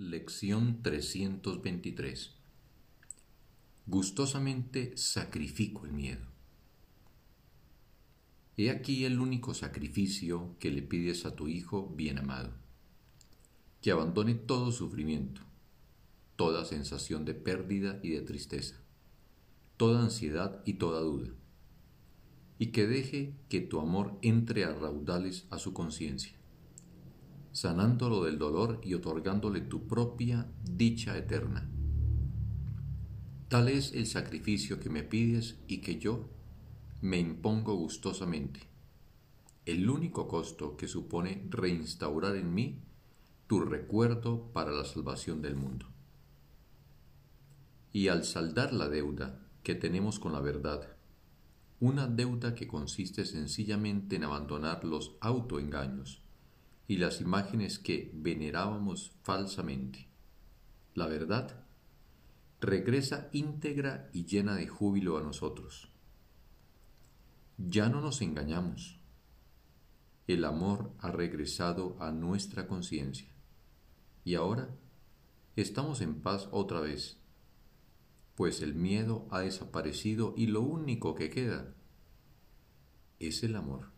Lección 323 Gustosamente sacrifico el miedo. He aquí el único sacrificio que le pides a tu Hijo bien amado, que abandone todo sufrimiento, toda sensación de pérdida y de tristeza, toda ansiedad y toda duda, y que deje que tu amor entre a raudales a su conciencia sanándolo del dolor y otorgándole tu propia dicha eterna. Tal es el sacrificio que me pides y que yo me impongo gustosamente, el único costo que supone reinstaurar en mí tu recuerdo para la salvación del mundo. Y al saldar la deuda que tenemos con la verdad, una deuda que consiste sencillamente en abandonar los autoengaños, y las imágenes que venerábamos falsamente. La verdad regresa íntegra y llena de júbilo a nosotros. Ya no nos engañamos. El amor ha regresado a nuestra conciencia y ahora estamos en paz otra vez, pues el miedo ha desaparecido y lo único que queda es el amor.